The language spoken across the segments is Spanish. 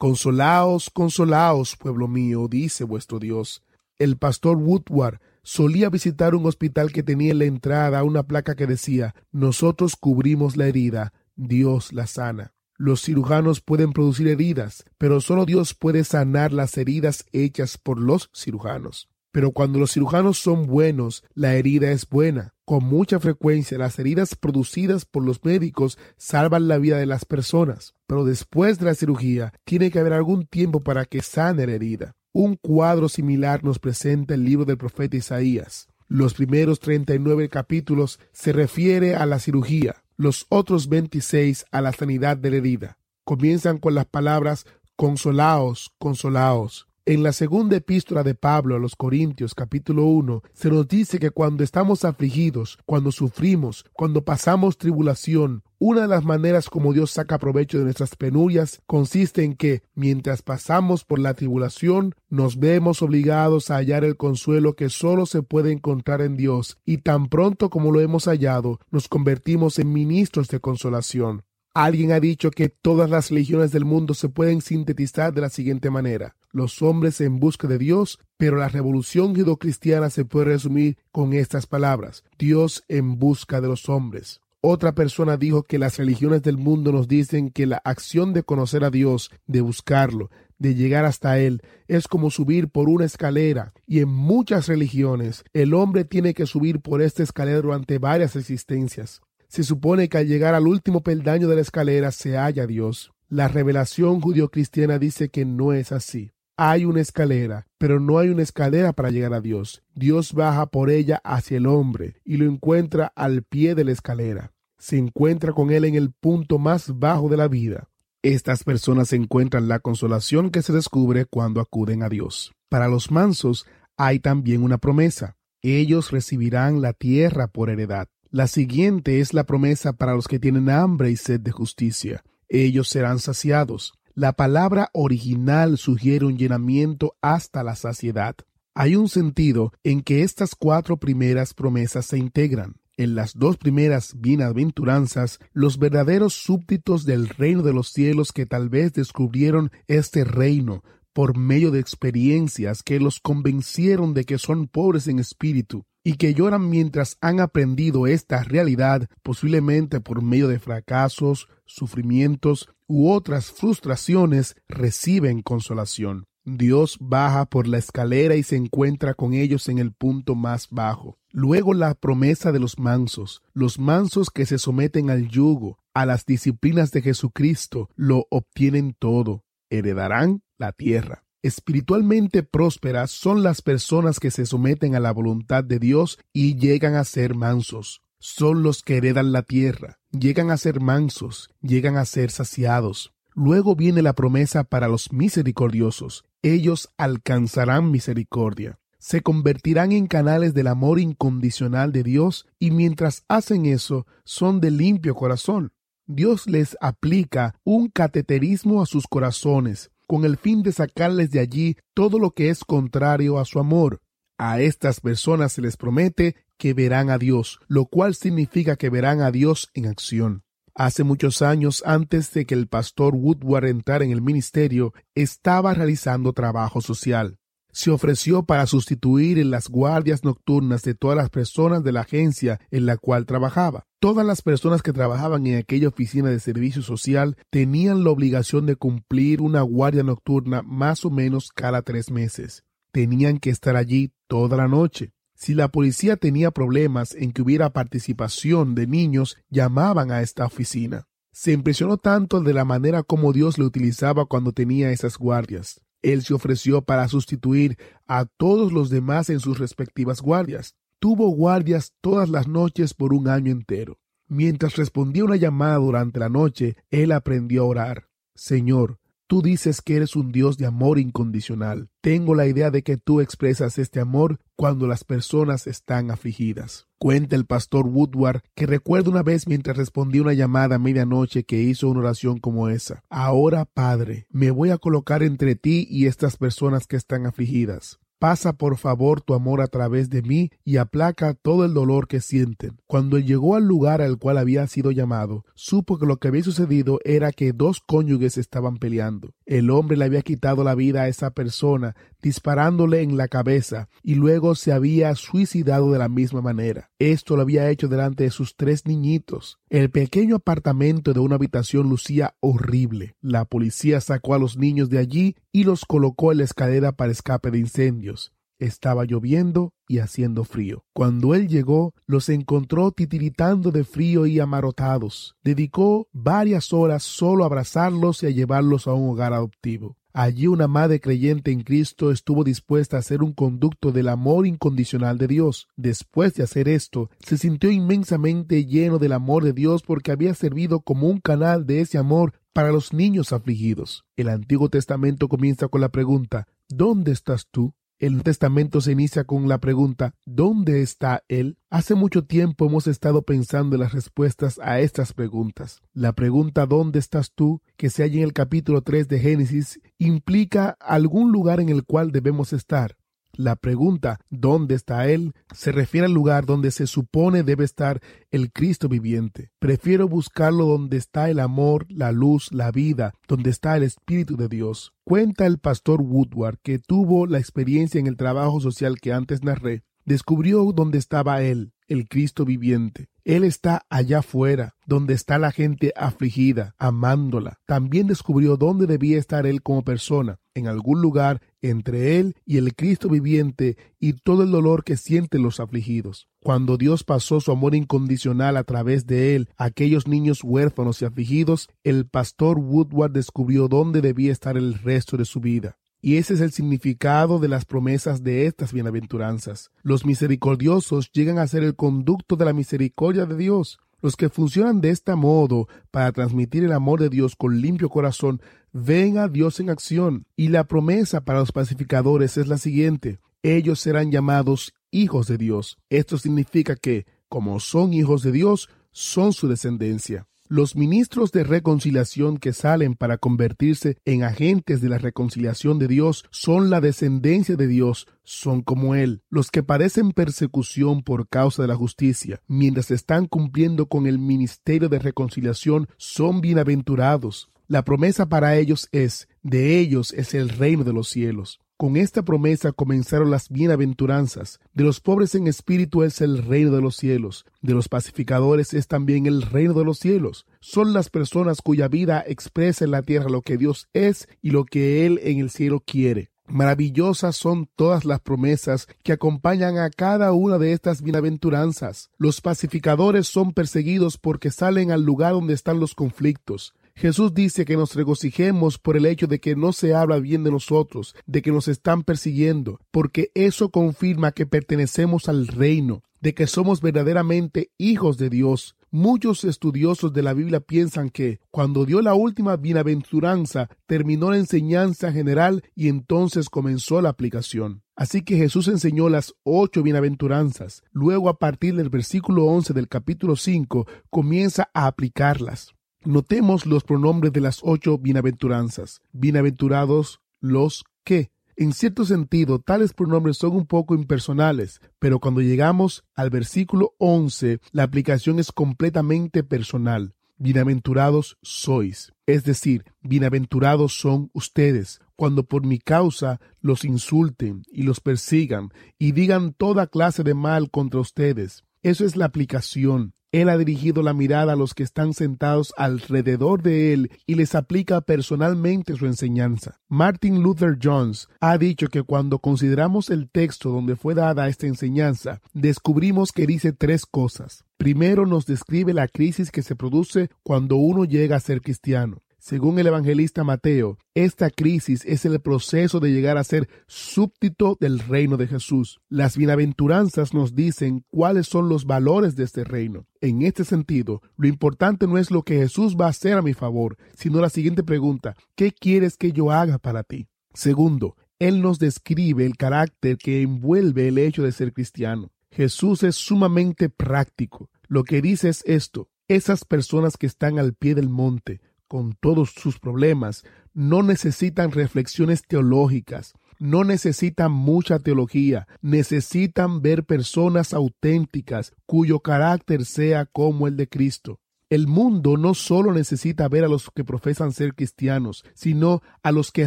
Consolaos, consolaos, pueblo mío, dice vuestro Dios. El pastor Woodward solía visitar un hospital que tenía en la entrada una placa que decía Nosotros cubrimos la herida, Dios la sana. Los cirujanos pueden producir heridas, pero solo Dios puede sanar las heridas hechas por los cirujanos. Pero cuando los cirujanos son buenos, la herida es buena. Con mucha frecuencia las heridas producidas por los médicos salvan la vida de las personas. Pero después de la cirugía tiene que haber algún tiempo para que sane la herida. Un cuadro similar nos presenta el libro del profeta Isaías. Los primeros 39 capítulos se refiere a la cirugía, los otros 26 a la sanidad de la herida. Comienzan con las palabras consolaos, consolaos. En la segunda epístola de Pablo a los Corintios capítulo 1 se nos dice que cuando estamos afligidos, cuando sufrimos, cuando pasamos tribulación, una de las maneras como Dios saca provecho de nuestras penurias consiste en que, mientras pasamos por la tribulación, nos vemos obligados a hallar el consuelo que solo se puede encontrar en Dios, y tan pronto como lo hemos hallado, nos convertimos en ministros de consolación. Alguien ha dicho que todas las religiones del mundo se pueden sintetizar de la siguiente manera. Los hombres en busca de Dios, pero la revolución judocristiana se puede resumir con estas palabras. Dios en busca de los hombres. Otra persona dijo que las religiones del mundo nos dicen que la acción de conocer a Dios, de buscarlo, de llegar hasta Él, es como subir por una escalera, y en muchas religiones el hombre tiene que subir por esta escalera durante varias existencias. Se supone que al llegar al último peldaño de la escalera se halla Dios. La revelación judio-cristiana dice que no es así. Hay una escalera, pero no hay una escalera para llegar a Dios. Dios baja por ella hacia el hombre y lo encuentra al pie de la escalera. Se encuentra con él en el punto más bajo de la vida. Estas personas encuentran la consolación que se descubre cuando acuden a Dios. Para los mansos hay también una promesa. Ellos recibirán la tierra por heredad. La siguiente es la promesa para los que tienen hambre y sed de justicia. Ellos serán saciados. La palabra original sugiere un llenamiento hasta la saciedad. Hay un sentido en que estas cuatro primeras promesas se integran. En las dos primeras bienaventuranzas, los verdaderos súbditos del reino de los cielos que tal vez descubrieron este reino por medio de experiencias que los convencieron de que son pobres en espíritu, y que lloran mientras han aprendido esta realidad, posiblemente por medio de fracasos, sufrimientos u otras frustraciones, reciben consolación. Dios baja por la escalera y se encuentra con ellos en el punto más bajo. Luego la promesa de los mansos, los mansos que se someten al yugo, a las disciplinas de Jesucristo, lo obtienen todo, heredarán la tierra. Espiritualmente prósperas son las personas que se someten a la voluntad de Dios y llegan a ser mansos. Son los que heredan la tierra, llegan a ser mansos, llegan a ser saciados. Luego viene la promesa para los misericordiosos. Ellos alcanzarán misericordia. Se convertirán en canales del amor incondicional de Dios y mientras hacen eso son de limpio corazón. Dios les aplica un cateterismo a sus corazones con el fin de sacarles de allí todo lo que es contrario a su amor. A estas personas se les promete que verán a Dios, lo cual significa que verán a Dios en acción. Hace muchos años, antes de que el pastor Woodward entrara en el ministerio, estaba realizando trabajo social se ofreció para sustituir en las guardias nocturnas de todas las personas de la agencia en la cual trabajaba. Todas las personas que trabajaban en aquella oficina de servicio social tenían la obligación de cumplir una guardia nocturna más o menos cada tres meses. Tenían que estar allí toda la noche. Si la policía tenía problemas en que hubiera participación de niños, llamaban a esta oficina. Se impresionó tanto de la manera como Dios le utilizaba cuando tenía esas guardias. Él se ofreció para sustituir a todos los demás en sus respectivas guardias. Tuvo guardias todas las noches por un año entero. Mientras respondía una llamada durante la noche, él aprendió a orar. Señor, Tú dices que eres un Dios de amor incondicional. Tengo la idea de que tú expresas este amor cuando las personas están afligidas. Cuenta el pastor Woodward que recuerda una vez mientras respondía una llamada a medianoche que hizo una oración como esa. Ahora, Padre, me voy a colocar entre ti y estas personas que están afligidas. Pasa por favor tu amor a través de mí y aplaca todo el dolor que sienten. Cuando llegó al lugar al cual había sido llamado, supo que lo que había sucedido era que dos cónyuges estaban peleando. El hombre le había quitado la vida a esa persona, disparándole en la cabeza, y luego se había suicidado de la misma manera. Esto lo había hecho delante de sus tres niñitos. El pequeño apartamento de una habitación lucía horrible. La policía sacó a los niños de allí y los colocó en la escalera para escape de incendios. Estaba lloviendo y haciendo frío. Cuando él llegó, los encontró titiritando de frío y amarotados. Dedicó varias horas solo a abrazarlos y a llevarlos a un hogar adoptivo. Allí una madre creyente en Cristo estuvo dispuesta a ser un conducto del amor incondicional de Dios. Después de hacer esto, se sintió inmensamente lleno del amor de Dios porque había servido como un canal de ese amor para los niños afligidos. El Antiguo Testamento comienza con la pregunta ¿Dónde estás tú? El Testamento se inicia con la pregunta ¿Dónde está Él? Hace mucho tiempo hemos estado pensando en las respuestas a estas preguntas. La pregunta ¿Dónde estás tú? que se halla en el capítulo 3 de Génesis implica algún lugar en el cual debemos estar. La pregunta ¿dónde está Él? se refiere al lugar donde se supone debe estar el Cristo viviente. Prefiero buscarlo donde está el amor, la luz, la vida, donde está el Espíritu de Dios. Cuenta el pastor Woodward que tuvo la experiencia en el trabajo social que antes narré. Descubrió dónde estaba Él, el Cristo viviente. Él está allá afuera, donde está la gente afligida, amándola. También descubrió dónde debía estar Él como persona, en algún lugar entre Él y el Cristo viviente y todo el dolor que sienten los afligidos. Cuando Dios pasó su amor incondicional a través de Él a aquellos niños huérfanos y afligidos, el pastor Woodward descubrió dónde debía estar el resto de su vida. Y ese es el significado de las promesas de estas bienaventuranzas. Los misericordiosos llegan a ser el conducto de la misericordia de Dios. Los que funcionan de este modo para transmitir el amor de Dios con limpio corazón ven a Dios en acción. Y la promesa para los pacificadores es la siguiente. Ellos serán llamados hijos de Dios. Esto significa que, como son hijos de Dios, son su descendencia. Los ministros de reconciliación que salen para convertirse en agentes de la reconciliación de Dios son la descendencia de Dios, son como Él. Los que padecen persecución por causa de la justicia, mientras están cumpliendo con el ministerio de reconciliación, son bienaventurados. La promesa para ellos es, de ellos es el reino de los cielos. Con esta promesa comenzaron las bienaventuranzas. De los pobres en espíritu es el reino de los cielos. De los pacificadores es también el reino de los cielos. Son las personas cuya vida expresa en la tierra lo que Dios es y lo que Él en el cielo quiere. Maravillosas son todas las promesas que acompañan a cada una de estas bienaventuranzas. Los pacificadores son perseguidos porque salen al lugar donde están los conflictos. Jesús dice que nos regocijemos por el hecho de que no se habla bien de nosotros, de que nos están persiguiendo, porque eso confirma que pertenecemos al reino, de que somos verdaderamente hijos de Dios. Muchos estudiosos de la Biblia piensan que cuando dio la última bienaventuranza terminó la enseñanza general y entonces comenzó la aplicación. Así que Jesús enseñó las ocho bienaventuranzas. Luego a partir del versículo once del capítulo cinco comienza a aplicarlas. Notemos los pronombres de las ocho bienaventuranzas. Bienaventurados los que. En cierto sentido, tales pronombres son un poco impersonales, pero cuando llegamos al versículo 11, la aplicación es completamente personal. Bienaventurados sois, es decir, bienaventurados son ustedes, cuando por mi causa los insulten y los persigan y digan toda clase de mal contra ustedes. Eso es la aplicación. Él ha dirigido la mirada a los que están sentados alrededor de él y les aplica personalmente su enseñanza. Martin Luther Jones ha dicho que cuando consideramos el texto donde fue dada esta enseñanza, descubrimos que dice tres cosas. Primero nos describe la crisis que se produce cuando uno llega a ser cristiano. Según el evangelista Mateo, esta crisis es el proceso de llegar a ser súbdito del reino de Jesús. Las bienaventuranzas nos dicen cuáles son los valores de este reino. En este sentido, lo importante no es lo que Jesús va a hacer a mi favor, sino la siguiente pregunta, ¿qué quieres que yo haga para ti? Segundo, Él nos describe el carácter que envuelve el hecho de ser cristiano. Jesús es sumamente práctico. Lo que dice es esto, esas personas que están al pie del monte, con todos sus problemas, no necesitan reflexiones teológicas, no necesitan mucha teología, necesitan ver personas auténticas cuyo carácter sea como el de Cristo. El mundo no solo necesita ver a los que profesan ser cristianos, sino a los que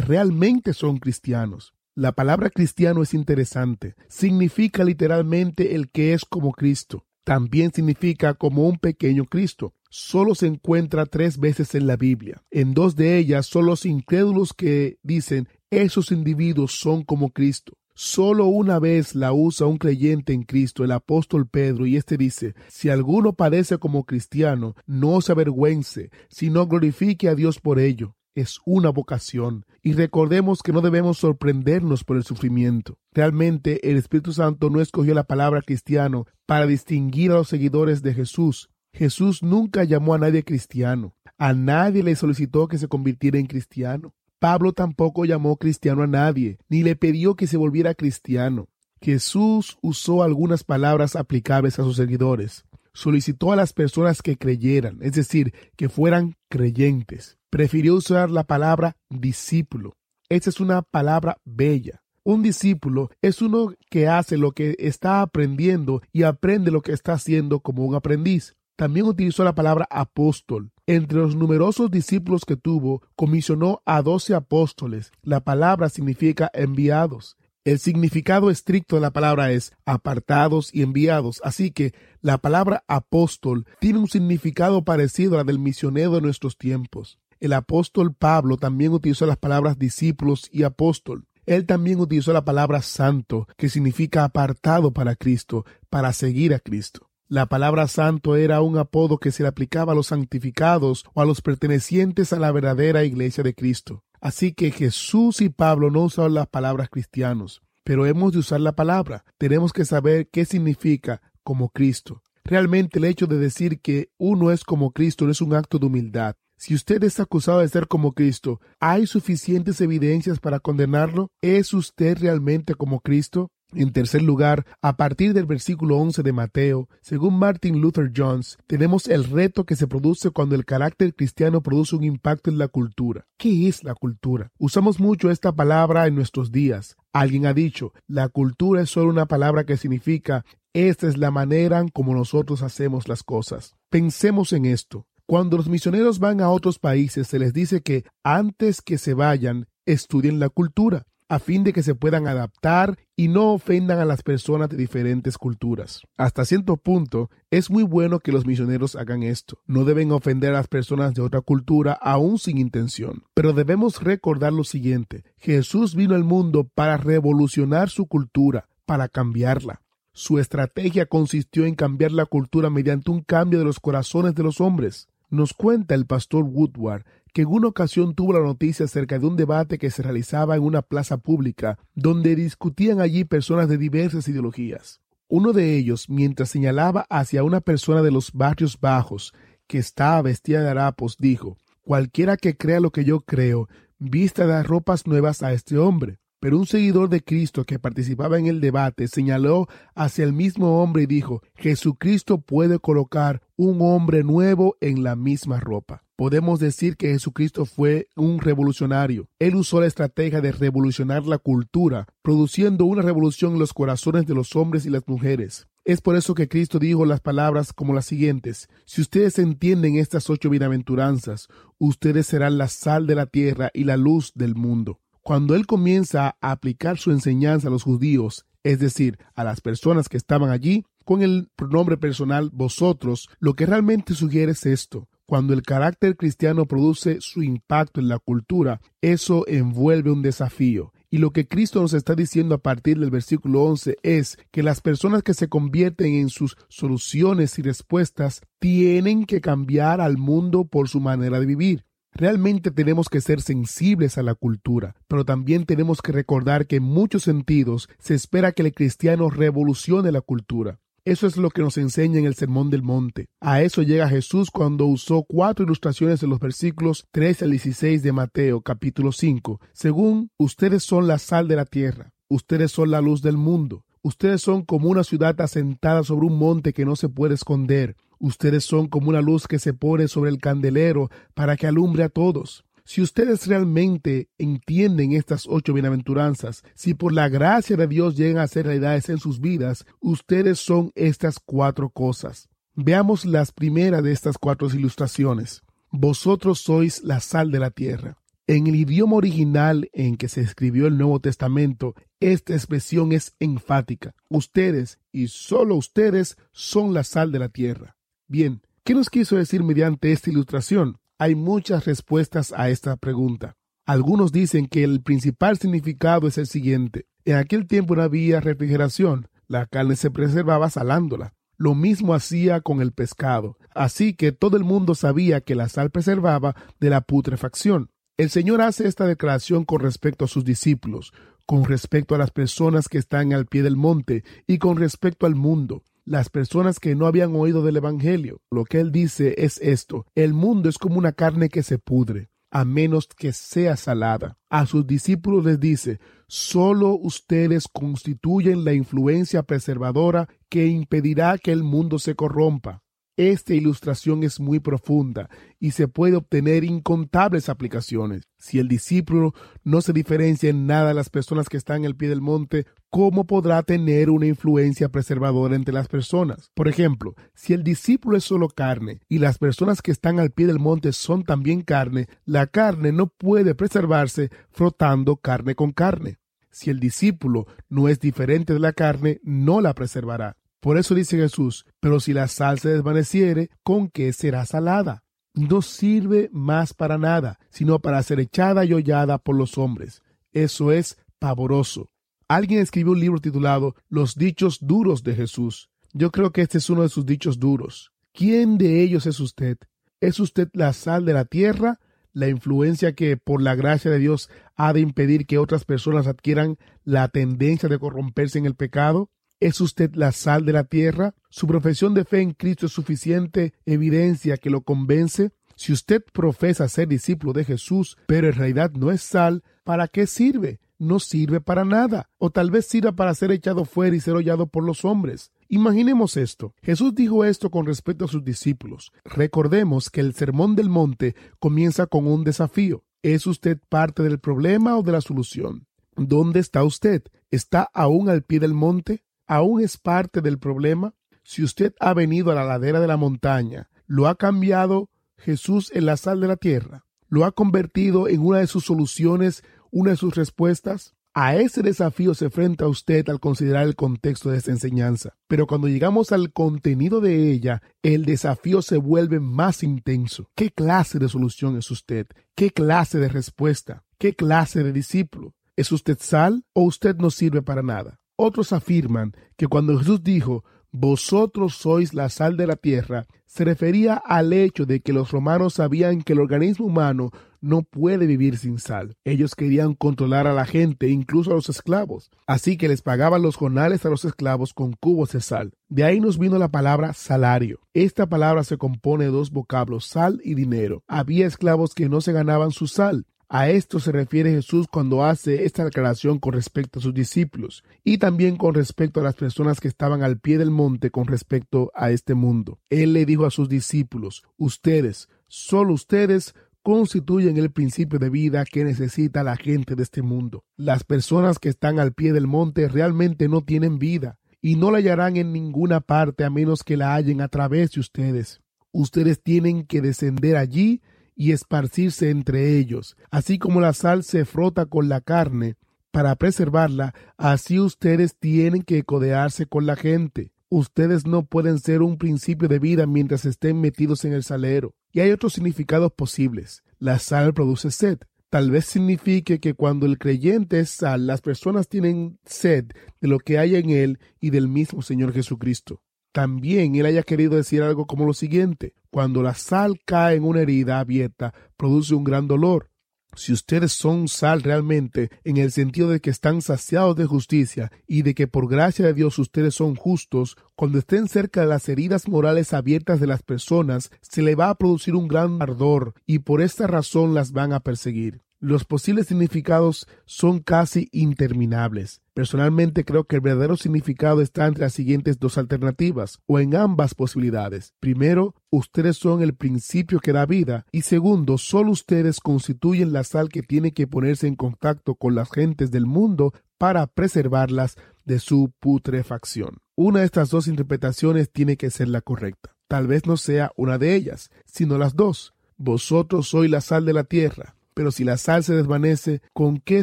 realmente son cristianos. La palabra cristiano es interesante. Significa literalmente el que es como Cristo. También significa como un pequeño Cristo. Solo se encuentra tres veces en la Biblia. En dos de ellas son los incrédulos que dicen esos individuos son como Cristo. Solo una vez la usa un creyente en Cristo, el apóstol Pedro, y éste dice, si alguno padece como cristiano, no se avergüence, sino glorifique a Dios por ello. Es una vocación. Y recordemos que no debemos sorprendernos por el sufrimiento. Realmente el Espíritu Santo no escogió la palabra cristiano para distinguir a los seguidores de Jesús. Jesús nunca llamó a nadie cristiano. A nadie le solicitó que se convirtiera en cristiano. Pablo tampoco llamó cristiano a nadie, ni le pidió que se volviera cristiano. Jesús usó algunas palabras aplicables a sus seguidores. Solicitó a las personas que creyeran, es decir, que fueran creyentes. Prefirió usar la palabra discípulo. Esta es una palabra bella. Un discípulo es uno que hace lo que está aprendiendo y aprende lo que está haciendo como un aprendiz. También utilizó la palabra apóstol. Entre los numerosos discípulos que tuvo, comisionó a doce apóstoles. La palabra significa enviados. El significado estricto de la palabra es apartados y enviados, así que la palabra apóstol tiene un significado parecido a del misionero de nuestros tiempos. El apóstol Pablo también utilizó las palabras discípulos y apóstol. Él también utilizó la palabra santo, que significa apartado para Cristo, para seguir a Cristo. La palabra santo era un apodo que se le aplicaba a los santificados o a los pertenecientes a la verdadera iglesia de Cristo. Así que Jesús y Pablo no usaron las palabras cristianos, pero hemos de usar la palabra. Tenemos que saber qué significa como Cristo. Realmente el hecho de decir que uno es como Cristo no es un acto de humildad. Si usted es acusado de ser como Cristo, ¿hay suficientes evidencias para condenarlo? ¿Es usted realmente como Cristo? En tercer lugar, a partir del versículo 11 de Mateo, según Martin Luther Jones, tenemos el reto que se produce cuando el carácter cristiano produce un impacto en la cultura. ¿Qué es la cultura? Usamos mucho esta palabra en nuestros días. Alguien ha dicho, la cultura es solo una palabra que significa esta es la manera como nosotros hacemos las cosas. Pensemos en esto. Cuando los misioneros van a otros países se les dice que antes que se vayan, estudien la cultura a fin de que se puedan adaptar y no ofendan a las personas de diferentes culturas. Hasta cierto punto, es muy bueno que los misioneros hagan esto. No deben ofender a las personas de otra cultura aún sin intención. Pero debemos recordar lo siguiente. Jesús vino al mundo para revolucionar su cultura, para cambiarla. Su estrategia consistió en cambiar la cultura mediante un cambio de los corazones de los hombres. Nos cuenta el pastor Woodward que en una ocasión tuvo la noticia acerca de un debate que se realizaba en una plaza pública, donde discutían allí personas de diversas ideologías. Uno de ellos, mientras señalaba hacia una persona de los barrios bajos que estaba vestida de harapos, dijo Cualquiera que crea lo que yo creo, vista de ropas nuevas a este hombre. Pero un seguidor de Cristo que participaba en el debate señaló hacia el mismo hombre y dijo, Jesucristo puede colocar un hombre nuevo en la misma ropa. Podemos decir que Jesucristo fue un revolucionario. Él usó la estrategia de revolucionar la cultura, produciendo una revolución en los corazones de los hombres y las mujeres. Es por eso que Cristo dijo las palabras como las siguientes. Si ustedes entienden estas ocho bienaventuranzas, ustedes serán la sal de la tierra y la luz del mundo. Cuando él comienza a aplicar su enseñanza a los judíos, es decir, a las personas que estaban allí, con el pronombre personal vosotros, lo que realmente sugiere es esto. Cuando el carácter cristiano produce su impacto en la cultura, eso envuelve un desafío. Y lo que Cristo nos está diciendo a partir del versículo 11 es que las personas que se convierten en sus soluciones y respuestas tienen que cambiar al mundo por su manera de vivir. Realmente tenemos que ser sensibles a la cultura, pero también tenemos que recordar que en muchos sentidos se espera que el cristiano revolucione la cultura. Eso es lo que nos enseña en el Sermón del Monte. A eso llega Jesús cuando usó cuatro ilustraciones en los versículos 13 al 16 de Mateo capítulo 5. Según ustedes son la sal de la tierra, ustedes son la luz del mundo, ustedes son como una ciudad asentada sobre un monte que no se puede esconder. Ustedes son como una luz que se pone sobre el candelero para que alumbre a todos. Si ustedes realmente entienden estas ocho bienaventuranzas, si por la gracia de Dios llegan a ser realidades en sus vidas, ustedes son estas cuatro cosas. Veamos las primeras de estas cuatro ilustraciones. Vosotros sois la sal de la tierra. En el idioma original en que se escribió el Nuevo Testamento, esta expresión es enfática. Ustedes, y solo ustedes, son la sal de la tierra. Bien, ¿qué nos quiso decir mediante esta ilustración? Hay muchas respuestas a esta pregunta. Algunos dicen que el principal significado es el siguiente. En aquel tiempo no había refrigeración. La carne se preservaba salándola. Lo mismo hacía con el pescado. Así que todo el mundo sabía que la sal preservaba de la putrefacción. El Señor hace esta declaración con respecto a sus discípulos, con respecto a las personas que están al pie del monte y con respecto al mundo, las personas que no habían oído del Evangelio. Lo que Él dice es esto, el mundo es como una carne que se pudre, a menos que sea salada. A sus discípulos les dice, solo ustedes constituyen la influencia preservadora que impedirá que el mundo se corrompa. Esta ilustración es muy profunda y se puede obtener incontables aplicaciones. Si el discípulo no se diferencia en nada de las personas que están al pie del monte, ¿cómo podrá tener una influencia preservadora entre las personas? Por ejemplo, si el discípulo es solo carne y las personas que están al pie del monte son también carne, la carne no puede preservarse frotando carne con carne. Si el discípulo no es diferente de la carne, no la preservará. Por eso dice Jesús, pero si la sal se desvaneciere, ¿con qué será salada? No sirve más para nada, sino para ser echada y hollada por los hombres. Eso es pavoroso. Alguien escribió un libro titulado Los dichos duros de Jesús. Yo creo que este es uno de sus dichos duros. ¿Quién de ellos es usted? ¿Es usted la sal de la tierra? la influencia que por la gracia de Dios ha de impedir que otras personas adquieran la tendencia de corromperse en el pecado? ¿Es usted la sal de la tierra? ¿Su profesión de fe en Cristo es suficiente evidencia que lo convence? Si usted profesa ser discípulo de Jesús, pero en realidad no es sal, ¿para qué sirve? No sirve para nada. O tal vez sirva para ser echado fuera y ser hollado por los hombres. Imaginemos esto. Jesús dijo esto con respecto a sus discípulos. Recordemos que el Sermón del Monte comienza con un desafío. ¿Es usted parte del problema o de la solución? ¿Dónde está usted? ¿Está aún al pie del monte? aún es parte del problema? Si usted ha venido a la ladera de la montaña, ¿lo ha cambiado Jesús en la sal de la tierra? ¿Lo ha convertido en una de sus soluciones, una de sus respuestas? A ese desafío se enfrenta usted al considerar el contexto de esta enseñanza. Pero cuando llegamos al contenido de ella, el desafío se vuelve más intenso. ¿Qué clase de solución es usted? ¿Qué clase de respuesta? ¿Qué clase de discípulo? ¿Es usted sal o usted no sirve para nada? Otros afirman que cuando Jesús dijo, vosotros sois la sal de la tierra, se refería al hecho de que los romanos sabían que el organismo humano no puede vivir sin sal. Ellos querían controlar a la gente, incluso a los esclavos. Así que les pagaban los jornales a los esclavos con cubos de sal. De ahí nos vino la palabra salario. Esta palabra se compone de dos vocablos, sal y dinero. Había esclavos que no se ganaban su sal, a esto se refiere Jesús cuando hace esta declaración con respecto a sus discípulos y también con respecto a las personas que estaban al pie del monte con respecto a este mundo. Él le dijo a sus discípulos, ustedes, solo ustedes constituyen el principio de vida que necesita la gente de este mundo. Las personas que están al pie del monte realmente no tienen vida y no la hallarán en ninguna parte a menos que la hallen a través de ustedes. Ustedes tienen que descender allí y esparcirse entre ellos. Así como la sal se frota con la carne para preservarla, así ustedes tienen que codearse con la gente. Ustedes no pueden ser un principio de vida mientras estén metidos en el salero. Y hay otros significados posibles. La sal produce sed. Tal vez signifique que cuando el creyente es sal, las personas tienen sed de lo que hay en él y del mismo Señor Jesucristo. También él haya querido decir algo como lo siguiente. Cuando la sal cae en una herida abierta, produce un gran dolor. Si ustedes son sal realmente, en el sentido de que están saciados de justicia y de que por gracia de Dios ustedes son justos, cuando estén cerca de las heridas morales abiertas de las personas, se le va a producir un gran ardor y por esta razón las van a perseguir. Los posibles significados son casi interminables. Personalmente creo que el verdadero significado está entre las siguientes dos alternativas, o en ambas posibilidades. Primero, ustedes son el principio que da vida, y segundo, solo ustedes constituyen la sal que tiene que ponerse en contacto con las gentes del mundo para preservarlas de su putrefacción. Una de estas dos interpretaciones tiene que ser la correcta. Tal vez no sea una de ellas, sino las dos. Vosotros sois la sal de la tierra. Pero si la sal se desvanece, ¿con qué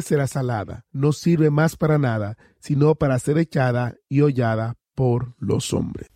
será salada? No sirve más para nada, sino para ser echada y hollada por los hombres.